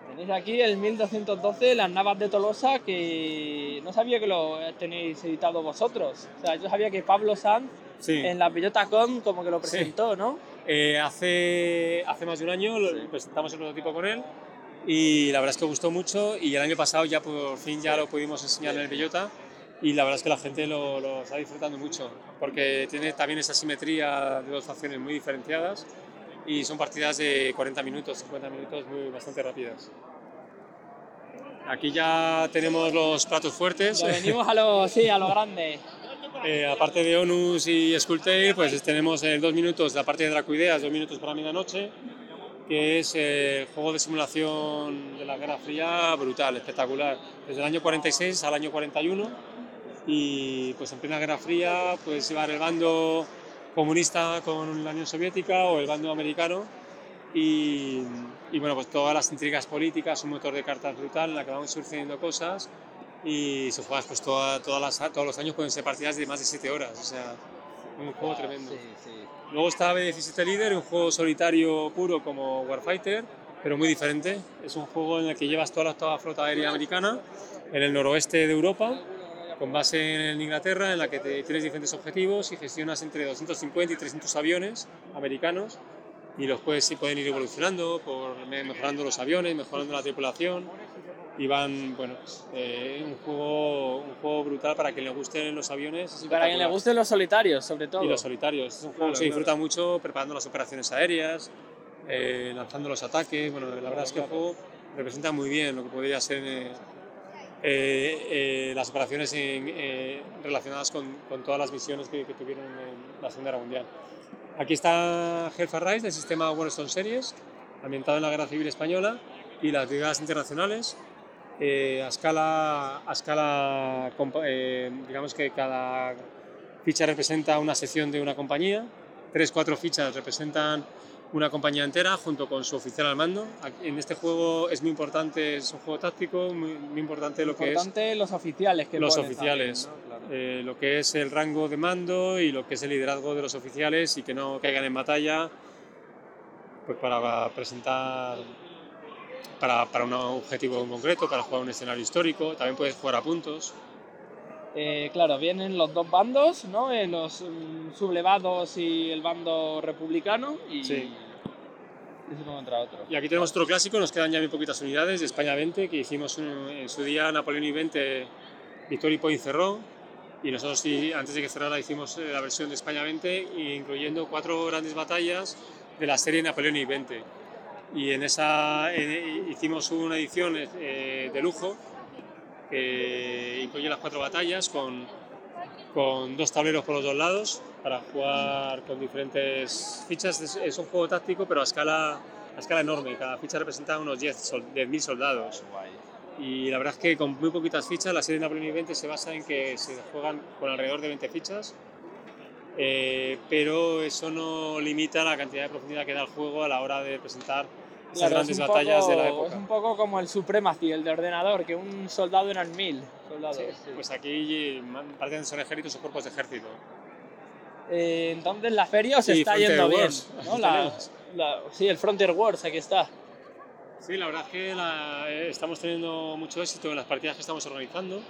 Tenéis aquí el 1212, las Navas de Tolosa, que no sabía que lo tenéis editado vosotros. O sea, yo sabía que Pablo Sanz Sí. en la Bellota Con como que lo presentó, ¿no? Eh, hace, hace más de un año lo- presentamos el prototipo con él y la verdad es que gustó mucho y el año pasado ya por fin ya lo pudimos enseñar en el Bellota y la verdad es que la gente lo, lo está disfrutando mucho porque tiene también esa simetría de dos facciones muy diferenciadas y son partidas de 40 minutos, 50 minutos muy, bastante rápidas. Aquí ya tenemos los platos fuertes. Ya venimos a lo, sí, a lo grande. Eh, aparte de Onus y Skulltail, pues tenemos en dos minutos la parte de Dracoideas, dos minutos para medianoche, que es eh, juego de simulación de la Guerra Fría brutal, espectacular. Desde el año 46 al año 41 y pues en plena Guerra Fría puedes llevar el bando comunista con la Unión Soviética o el bando americano. Y, y, bueno, pues todas las intrigas políticas, un motor de cartas brutal en la que van sucediendo cosas. Y si juegas pues toda- todas las- todos los años pueden ser partidas de más de 7 horas, o sea, un juego tremendo. Luego está B17 Leader, un juego solitario puro como Warfighter, pero muy diferente. Es un juego en el que llevas toda la toda la flota aérea americana en el noroeste de Europa, con base en Inglaterra, en la que te- tienes diferentes objetivos y gestionas entre 250 y 300 aviones americanos y los puedes, pueden ir evolucionando, por, me- mejorando los aviones, mejorando la tripulación y van, bueno, pues, eh, un, juego, un juego brutal para quien le gusten los aviones. es Para quien le gusten los solitarios, sobre todo. Y los solitarios. Es un juego Claro, que se disfruta mucho preparando las operaciones aéreas, eh, lanzando los ataques. Bueno, la verdad es que el juego representa muy bien lo que podría ser eh, eh, eh, las operaciones en- eh, relacionadas con, con todas las misiones que, que tuvieron en la Segunda Guerra Mundial. Aquí está Hellfire Rise del sistema Warstone Series, ambientado en la Guerra Civil Española y las brigadas internacionales. eh, a escala, a escala eh, digamos que cada ficha representa una sección de una compañía, tres, cuatro fichas representan una compañía entera junto con su oficial al mando. En este juego es muy importante, es un juego táctico, muy, muy importante lo que es Importante los oficiales que los oficiales, también, ¿no? Claro. eh, lo que es el rango de mando y lo que es el liderazgo de los oficiales y que no caigan en batalla pues para presentar para, para un objetivo en concreto, para jugar un escenario histórico, también puedes jugar a puntos. Eh, claro, vienen los dos bandos, ¿no? Eh, los mm, sublevados y el bando republicano y, Sí. y contra otro. Y aquí tenemos otro clásico, nos quedan ya muy poquitas unidades de España 20, que hicimos un- en su día Napoleón y 20, Victory Point cerró, y nosotros sí, antes de que cerrara hicimos eh, la versión de España 20, incluyendo cuatro grandes batallas de la serie Napoleón y 20. Y en esa eh, hicimos una edición eh, de lujo que incluye las cuatro batallas con, con dos tableros por los dos lados para jugar con diferentes fichas. Es, es un juego táctico, pero a escala, a escala enorme. Cada ficha representa unos 10 sol- 10.000 soldados. Y la verdad es que con muy poquitas fichas, la serie Napoleón y 20 se basa en que se juegan con alrededor de 20 fichas. eh, pero eso no limita la cantidad de profundidad que da el juego a la hora de presentar esas Claro, grandes es un batallas poco, de la Es época. un poco como el Supremacy, el de ordenador, que un soldado eran mil soldados. Sí, sí. Pues aquí parecen ser ejércitos o cuerpos de ejército. Eh, entonces la feria os Sí, está Frontier yendo bien. Wars, ¿no? aquí La- la- sí, el Frontier Wars, aquí está. Sí, la verdad es que la- eh, estamos teniendo mucho éxito en las partidas que estamos organizando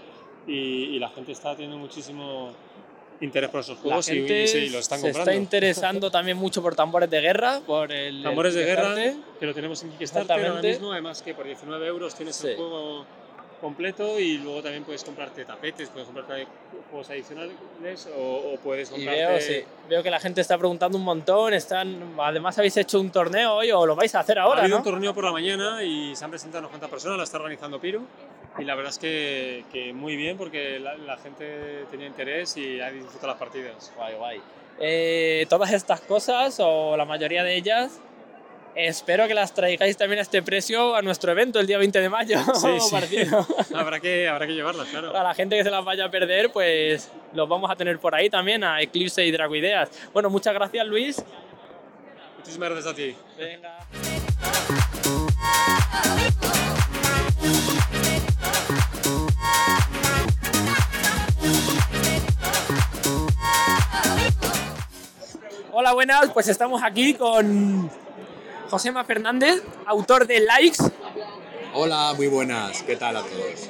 y, y la gente está teniendo muchísimo interés por esos La juegos y- gente y, sí, los están se comprando. está interesando también mucho por tambores de guerra, por el Tambores el de guerra, que lo tenemos en Kickstarter ahora mismo, además que por 19 euros tienes Sí. el juego completo y luego también puedes comprarte tapetes, puedes comprarte juegos adicionales o, o puedes Y comprarte... veo, sí, veo que la gente está preguntando un montón. Están, además, habéis hecho un torneo hoy o lo vais a hacer ha ahora, habido ¿no? un torneo por la mañana y se han presentado unas cuantas personas, la está organizando Piru y la verdad es que, que muy bien porque la, la gente tenía interés y ha disfrutado las partidas. Guay, guay. Eh, todas estas cosas, o la mayoría de ellas, espero que las traigáis también a este precio a nuestro evento el día 20 de mayo. Sí, sí. partido. habrá, que, habrá que llevarlas, claro. A la gente que se las vaya a perder, pues los vamos a tener por ahí también, a Eclipse y Dracoideas. Bueno, muchas gracias, Luis. Muchísimas gracias a ti. Venga. Hola, buenas. Pues estamos aquí con Josema Fernández, autor de Likes. Hola, muy buenas. ¿Qué tal a todos?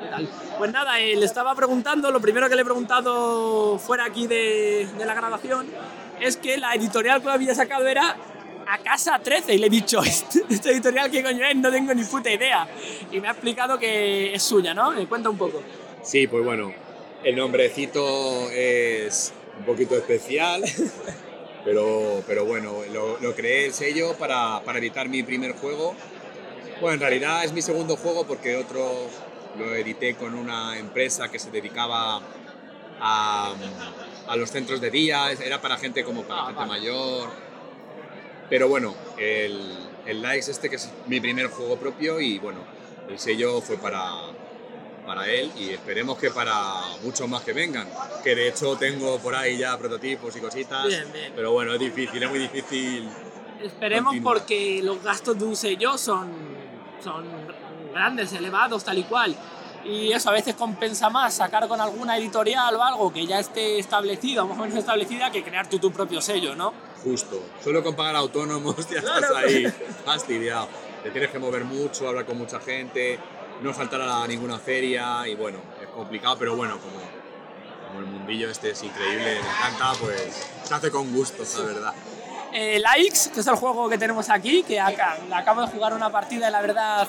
¿Qué tal? Pues nada, eh, le estaba preguntando, lo primero que le he preguntado fuera aquí de, de la grabación es que la editorial que había sacado era A Casa 13 y le he dicho, ¿este, este editorial qué coño es? No tengo ni puta idea. Y me ha explicado que es suya, ¿no? Me cuenta un poco. Sí, pues bueno, el nombrecito es un poquito especial, pero, pero bueno, lo, lo creé el sello para, para editar mi primer juego. Bueno, en realidad es mi segundo juego porque otro lo edité con una empresa que se dedicaba a, a los centros de día, era para gente como para Ah, gente vale. mayor. Pero bueno, el, el Likes este que es mi primer juego propio y bueno, el sello fue para, para él y esperemos que para muchos más que vengan. Que de hecho tengo por ahí ya prototipos y cositas. Bien, bien. Pero bueno, es difícil, es muy difícil. Esperemos Continúa. porque los gastos de un sello son, son grandes, elevados, tal y cual. y eso a veces compensa más sacar con alguna editorial o algo que ya esté establecido, más o menos establecida, que crear tú tu propio sello, ¿no? Justo. Solo con pagar autónomos ya estás ahí fastidiado. Te tienes que mover mucho, hablar con mucha gente, no faltar a ninguna feria y bueno, es complicado, pero bueno, como, como el mundillo este es increíble, me encanta, pues se hace con gusto, la verdad. Eh, Likes, que es el juego que tenemos aquí, que acá, acabo de jugar una partida y la verdad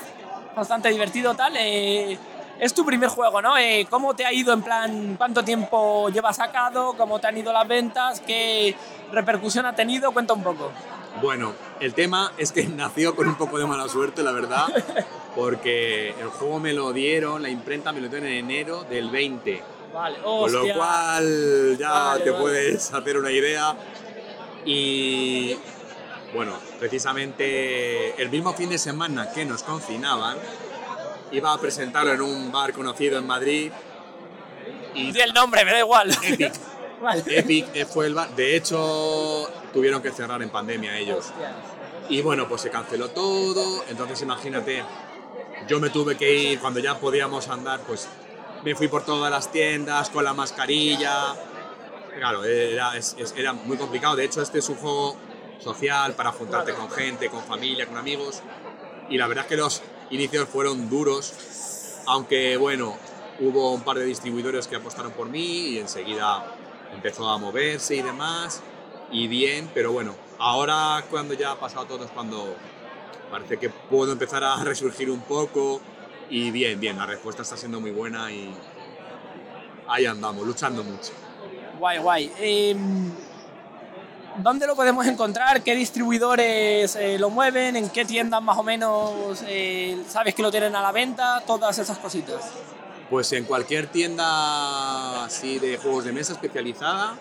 bastante divertido tal. eh, es tu primer juego, ¿no? Eh, ¿Cómo te ha ido en plan, cuánto tiempo llevas sacado, cómo te han ido las ventas, qué repercusión ha tenido? Cuenta un poco. Bueno, el tema es que nació con un poco de mala suerte, la verdad, porque el juego me lo dieron, la imprenta me lo dieron en enero del 20. Vale, Con lo hostia. cual ya Vale, te vale. puedes hacer una idea. Y bueno, precisamente el mismo fin de semana que nos confinaban, iba a presentarlo en un bar conocido en Madrid. Y Di el nombre, me da igual. Epic. Vale. Epic fue el bar. De hecho, tuvieron que cerrar en pandemia ellos. Y bueno, pues se canceló todo. Entonces imagínate, yo me tuve que ir cuando ya podíamos andar, pues me fui por todas las tiendas con la mascarilla. Claro, era, era muy complicado. De hecho, este es un juego social para juntarte con gente, con familia, con amigos. Y la verdad es que los inicios fueron duros, aunque bueno, hubo un par de distribuidores que apostaron por mí y enseguida empezó a moverse y demás. Y bien, pero bueno, ahora cuando ya ha pasado todo es cuando parece que puedo empezar a resurgir un poco. Y bien, bien, la respuesta está siendo muy buena y ahí andamos, luchando mucho. Guay, guay. Em, ¿Dónde lo podemos encontrar? ¿Qué distribuidores eh, lo mueven? ¿En qué tiendas más o menos eh, sabes que lo tienen a la venta? Todas esas cositas. Pues en cualquier tienda así de juegos de mesa especializada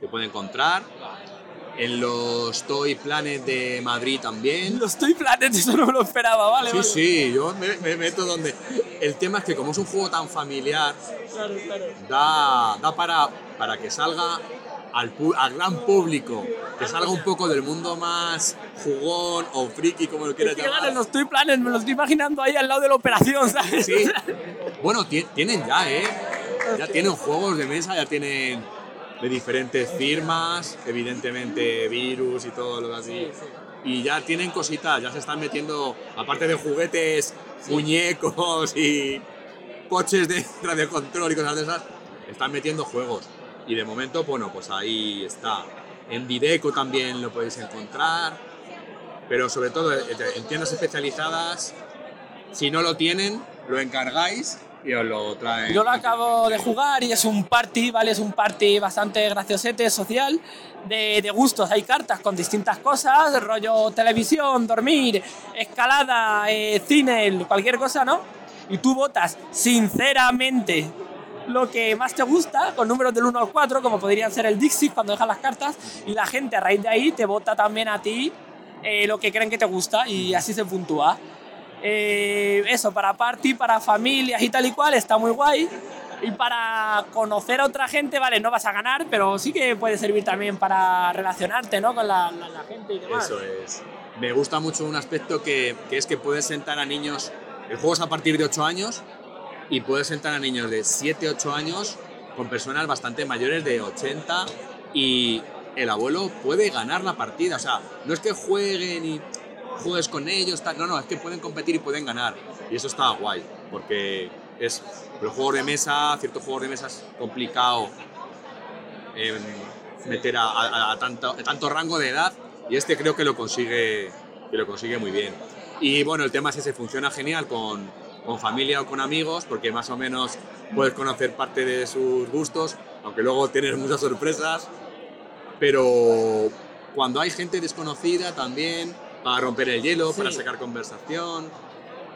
se puede encontrar. En los Toy Planet de Madrid también. Los Toy Planet, eso no me lo esperaba, ¿vale? Sí, vale. sí, yo me, me meto donde... El tema es que como es un juego tan familiar, Claro, claro. da, da para, para que salga al, al gran público, que salga un poco del mundo más jugón o friki, como lo Es quieras que, llamar. los Toy Planet me lo estoy imaginando ahí al lado de la operación, ¿sabes? Sí. Bueno, ti- tienen ya, ¿eh? Ya tienen juegos de mesa, ya tienen de diferentes firmas, evidentemente virus y todo lo así. Y ya tienen cositas, ya se están metiendo, aparte de juguetes, muñecos y coches de radiocontrol y cosas de esas, están metiendo juegos. Y de momento, bueno, pues ahí está. En Videco también lo podéis encontrar, pero sobre todo eh, en tiendas especializadas, si no lo tienen, lo encargáis y os lo traen. Yo lo acabo de jugar y es un party, ¿vale? Es un party bastante graciosete, social, de, de gustos. Hay cartas con distintas cosas, rollo televisión, dormir, escalada, eh, cine, cualquier cosa, ¿no? Y tú votas sinceramente lo que más te gusta, con números del 1 al 4, como podrían ser el Dixit cuando dejas las cartas, y la gente a raíz de ahí te vota también a ti eh, lo que creen que te gusta y así se puntúa. Eh, eso, para party, para familias y tal y cual, está muy guay. Y para conocer a otra gente, vale, no vas a ganar, pero sí que puede servir también para relacionarte, ¿no? Con la, gente y demás. Eso es. Me gusta mucho un aspecto que, que es que puedes sentar a niños. El juego es a partir de 8 años y puedes sentar a niños de 7, 8 años con personas bastante mayores de 80 y el abuelo puede ganar la partida. O sea, no es que jueguen y juegues con ellos, tal. no, no, es que pueden competir y pueden ganar. Y eso está guay, porque es los juegos de mesa, ciertos juegos de mesa es complicado em, meter a, a- a tanto, a tanto rango de edad y este creo que lo consigue, que lo consigue muy bien. Y bueno, el tema es ese, funciona genial con, con familia o con amigos porque más o menos puedes conocer parte de sus gustos, aunque luego tienes muchas sorpresas, pero cuando hay gente desconocida también, para romper el hielo, para sacar conversación,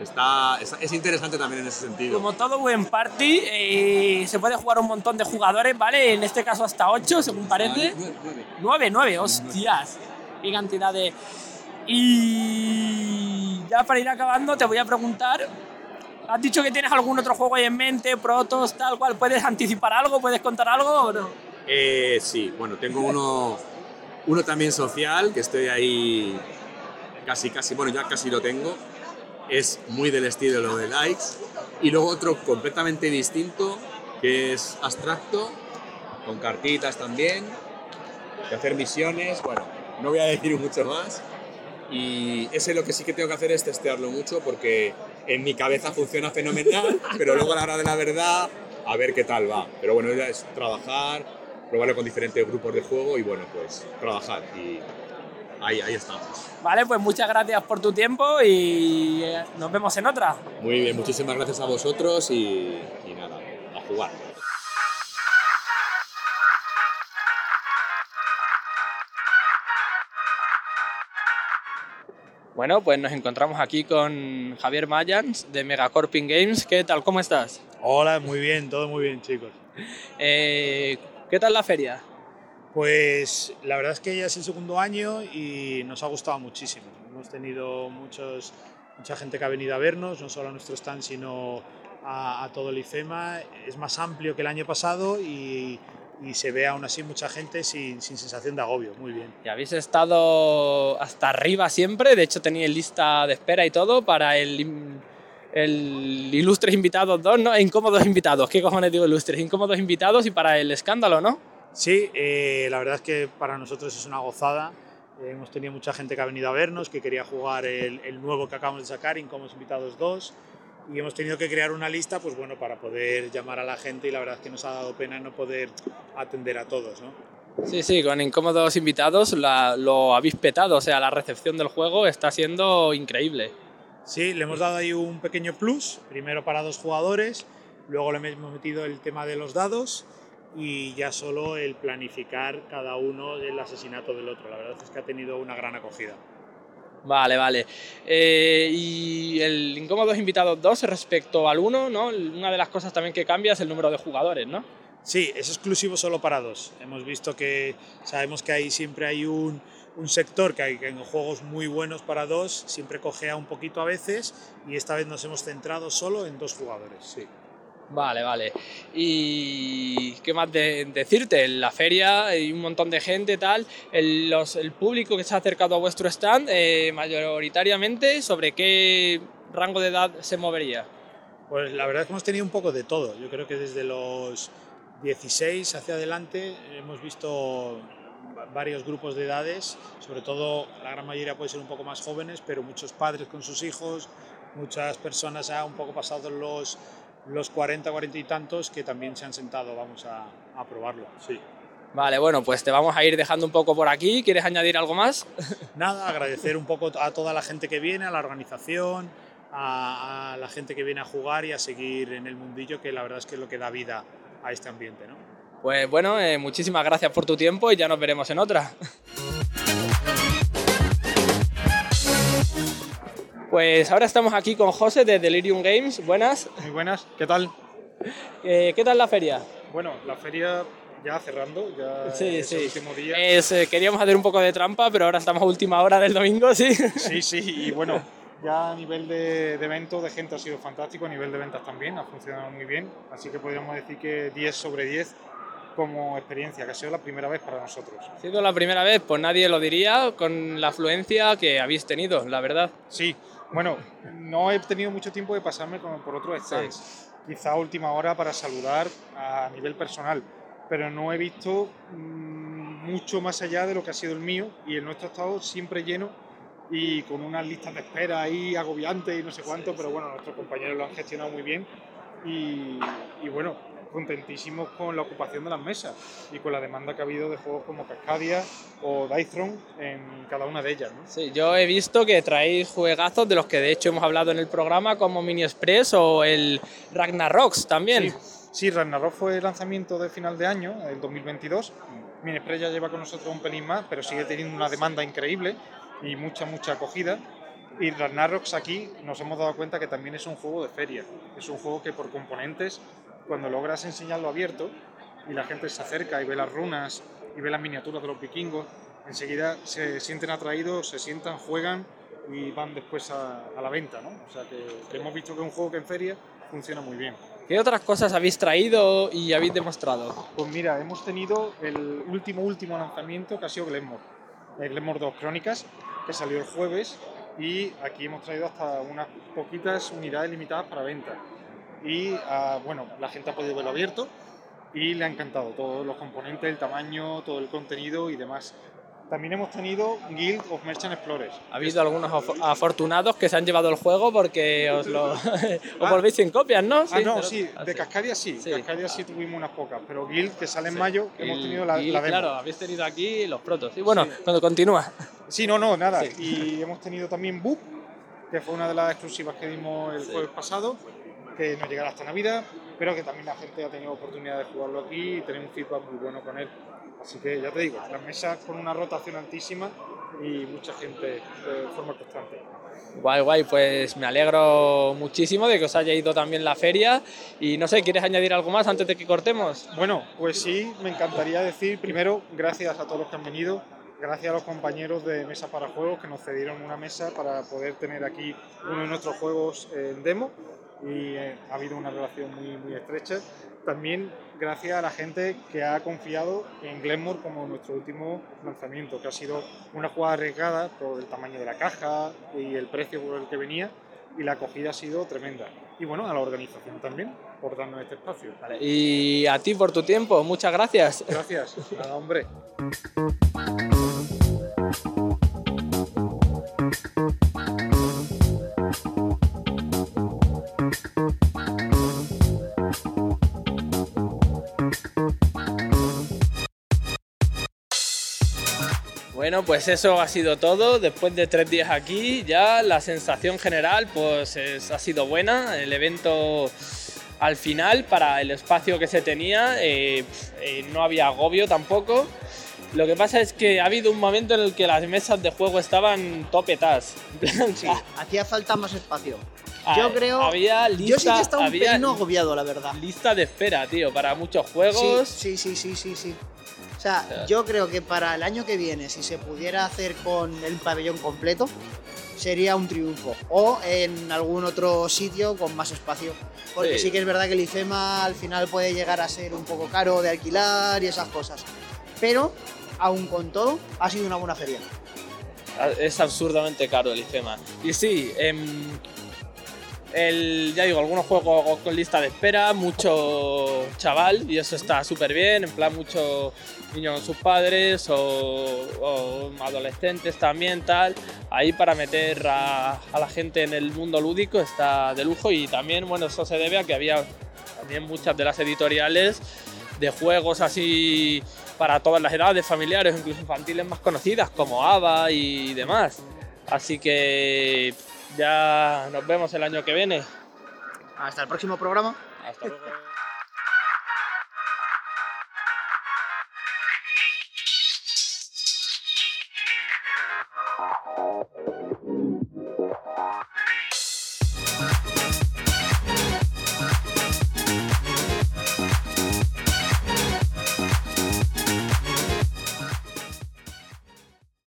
está, está- es interesante también en ese sentido. Como todo buen party, eh, se puede jugar un montón de jugadores, ¿vale? En este caso hasta 8, según parece. 9, 9, hostias. Qué cantidad de... Y ya para ir acabando te voy a preguntar, ¿has dicho que tienes algún otro juego ahí en mente, protos, tal cual? ¿Puedes anticipar algo? ¿Puedes contar algo o no? Eh, sí, bueno, tengo uno, uno también social, que estoy ahí casi, casi, bueno, ya casi lo tengo. Es muy del estilo lo de likes. Y luego otro completamente distinto, que es abstracto, con cartitas también, de hacer misiones, bueno, no voy a decir mucho más. Y ese lo que sí que tengo que hacer es testearlo mucho porque en mi cabeza funciona fenomenal, pero luego a la hora de la verdad, a ver qué tal va. Pero bueno, ya es trabajar, probarlo con diferentes grupos de juego y bueno, pues trabajar. Y ahí, ahí estamos. Vale, pues muchas gracias por tu tiempo y eh, nos vemos en otra. Muy bien, muchísimas gracias a vosotros y, y nada, a jugar. Bueno, pues nos encontramos aquí con Javier Mayans de Megacorping Games. ¿Qué tal? ¿Cómo estás? Hola, muy bien, todo muy bien, chicos. Eh, ¿Qué tal la feria? Pues la verdad es que ya es el segundo año y nos ha gustado muchísimo. Hemos tenido muchos, mucha gente que ha venido a vernos, no solo a nuestro stand, sino a, todo el IFEMA. Es más amplio que el año pasado y, se ve aún así mucha gente sin, sin, sensación de agobio. Muy bien. Y habéis estado hasta arriba siempre, de hecho teníais lista de espera y todo para el, el ilustres invitados 2, ¿no? Incómodos invitados, ¿qué cojones digo ilustres? Incómodos invitados y para el escándalo, ¿no? Sí, eh, la verdad es que para nosotros es una gozada. Eh, hemos tenido mucha gente que ha venido a vernos, que quería jugar el, el nuevo que acabamos de sacar, Incómodos Invitados 2 y hemos tenido que crear una lista pues bueno para poder llamar a la gente y la verdad es que nos ha dado pena no poder atender a todos ¿no? Sí, sí, con incómodos invitados la, lo habéis petado, o sea, la recepción del juego está siendo increíble. Sí, le hemos dado ahí un pequeño plus, primero para dos jugadores, luego le hemos metido el tema de los dados y ya solo el planificar cada uno el asesinato del otro. La verdad es que ha tenido una gran acogida. Vale, vale. Eh, y el Incómodos Invitados 2 respecto al 1, ¿no? Una de las cosas también que cambia es el número de jugadores, ¿no? Sí, es exclusivo solo para dos. Hemos visto que sabemos que ahí siempre hay un, un sector que hay que en juegos muy buenos para dos siempre cojea un poquito a veces y esta vez nos hemos centrado solo en dos jugadores, sí. Vale, vale. ¿Y qué más de, decirte? En la feria hay un montón de gente, tal. El, público que se ha acercado a vuestro stand, eh, mayoritariamente, ¿sobre qué rango de edad se movería? Pues la verdad es que hemos tenido un poco de todo. Yo creo que desde los 16 hacia adelante hemos visto varios grupos de edades, sobre todo la gran mayoría puede ser un poco más jóvenes, pero muchos padres con sus hijos, muchas personas ya un poco pasados los los 40, 40 y tantos que también se han sentado, vamos a, a, probarlo, sí. Vale, bueno, pues te vamos a ir dejando un poco por aquí. ¿Quieres añadir algo más? Nada, agradecer un poco a toda la gente que viene, a la organización, a, a, la gente que viene a jugar y a seguir en el mundillo, que la verdad es que es lo que da vida a este ambiente, ¿no? Pues bueno, eh, muchísimas gracias por tu tiempo y ya nos veremos en otra. Pues ahora estamos aquí con José de Delirium Games. Buenas. Muy buenas, ¿qué tal? Eh, ¿Qué tal la feria? Bueno, la feria ya cerrando, ya sí, es sí. el último día. Es, eh, queríamos hacer un poco de trampa, pero ahora estamos a última hora del domingo, sí. Sí, sí, y bueno, ya a nivel de, de evento, de gente ha sido fantástico, a nivel de ventas también, ha funcionado muy bien, así que podríamos decir que 10 sobre 10 como experiencia, que ha sido la primera vez para nosotros. Ha sido la primera vez, pues nadie lo diría, con la afluencia que habéis tenido, la verdad. Sí, bueno, no he tenido mucho tiempo de pasarme por otros stands, sí. quizá última hora para saludar a nivel personal, pero no he visto mmm, mucho más allá de lo que ha sido el mío y el nuestro ha estado siempre lleno y con unas listas de espera ahí agobiantes y no sé cuánto, sí, pero bueno, nuestros compañeros lo han gestionado muy bien y, y bueno, contentísimos con la ocupación de las mesas y con la demanda que ha habido de juegos como Cascadia o Dice en cada una de ellas. ¿no? Sí, yo he visto que traéis juegazos de los que de hecho hemos hablado en el programa como Mini Express o el Ragnaroks también. Sí, sí Ragnarok fue el lanzamiento de final de año, el 2022. Mini Express ya lleva con nosotros un pelín más, pero sigue teniendo una demanda increíble y mucha, mucha acogida. Y Ragnaroks aquí nos hemos dado cuenta que también es un juego de feria. Es un juego que por componentes cuando logras enseñarlo abierto y la gente se acerca y ve las runas y ve las miniaturas de los vikingos, enseguida se sienten atraídos, se sientan, juegan y van después a, a la venta. ¿no? O sea que, que, hemos visto que es un juego que en feria funciona muy bien. ¿Qué otras cosas habéis traído y habéis demostrado? Pues mira, hemos tenido el último, último lanzamiento que ha sido Glenmore. El Glenmore 2 Crónicas, que salió el jueves y aquí hemos traído hasta unas poquitas unidades limitadas para venta y ah, bueno, la gente ha podido verlo abierto y le ha encantado todos los componentes, el tamaño, todo el contenido y demás. También hemos tenido Guild of Merchant Explorers. Ha habido algunos af- afortunados que se han llevado el juego porque os lo os Ah. volvéis sin copias, ¿no? ah, no, pero- sí, ah, de Cascadia sí, Sí. Cascadia sí tuvimos unas pocas, pero Guild, que sale en Sí. mayo, hemos Y- tenido la, y, la demo. Claro, habéis tenido aquí los protos. Y bueno, cuando continúa. Sí, no, no, nada. Y hemos tenido también Boop, que fue una de las exclusivas que dimos el jueves pasado, que no llegará hasta Navidad, pero que también la gente ha tenido oportunidad de jugarlo aquí y tener un feedback muy bueno con él. Así que ya te digo, las mesas con una rotación altísima y mucha gente de forma constante. Guay, guay, pues me alegro muchísimo de que os haya ido también la feria. Y no sé, ¿quieres añadir algo más antes de que cortemos? Bueno, pues sí, me encantaría decir primero gracias a todos los que han venido, gracias a los compañeros de Mesa para Juegos que nos cedieron una mesa para poder tener aquí uno de nuestros juegos en demo y eh, ha habido una relación muy, muy estrecha. También gracias a la gente que ha confiado en Glenmore como nuestro último lanzamiento, que ha sido una jugada arriesgada por el tamaño de la caja y el precio por el que venía y la acogida ha sido tremenda. Y bueno, a la organización también por darnos este espacio. Y a ti por tu tiempo, muchas gracias. Gracias. Nada, hombre. Bueno, pues eso ha sido todo. Después de tres días aquí, ya la sensación general pues es- ha sido buena. El evento al final, para el espacio que se tenía, eh, eh, no había agobio tampoco. Lo que pasa es que ha habido un momento en el que las mesas de juego estaban topetas. Sí, hacía falta más espacio. Ah, Yo creo. había yo sí lista- que estaba un había agobiado, la verdad. Lista de espera, tío, para muchos juegos. Sí, sí, sí, sí, sí, sí. O sea, yo creo que para el año que viene, si se pudiera hacer con el pabellón completo, sería un triunfo. O en algún otro sitio con más espacio. Porque Sí. sí, que es verdad que el IFEMA al final puede llegar a ser un poco caro de alquilar y esas cosas. Pero, aún con todo, ha sido una buena feria. Es absurdamente caro el IFEMA. Y sí, em, el, ya digo, algunos juegos con lista de espera, mucho chaval, y eso está súper bien, en plan mucho niños con sus padres o, adolescentes también, tal. Ahí para meter a, la gente en el mundo lúdico está de lujo y también, bueno, eso se debe a que había también muchas de las editoriales de juegos así para todas las edades, familiares, incluso infantiles más conocidas como ABA y demás. Así que ya nos vemos el año que viene. Hasta el próximo programa. Hasta luego.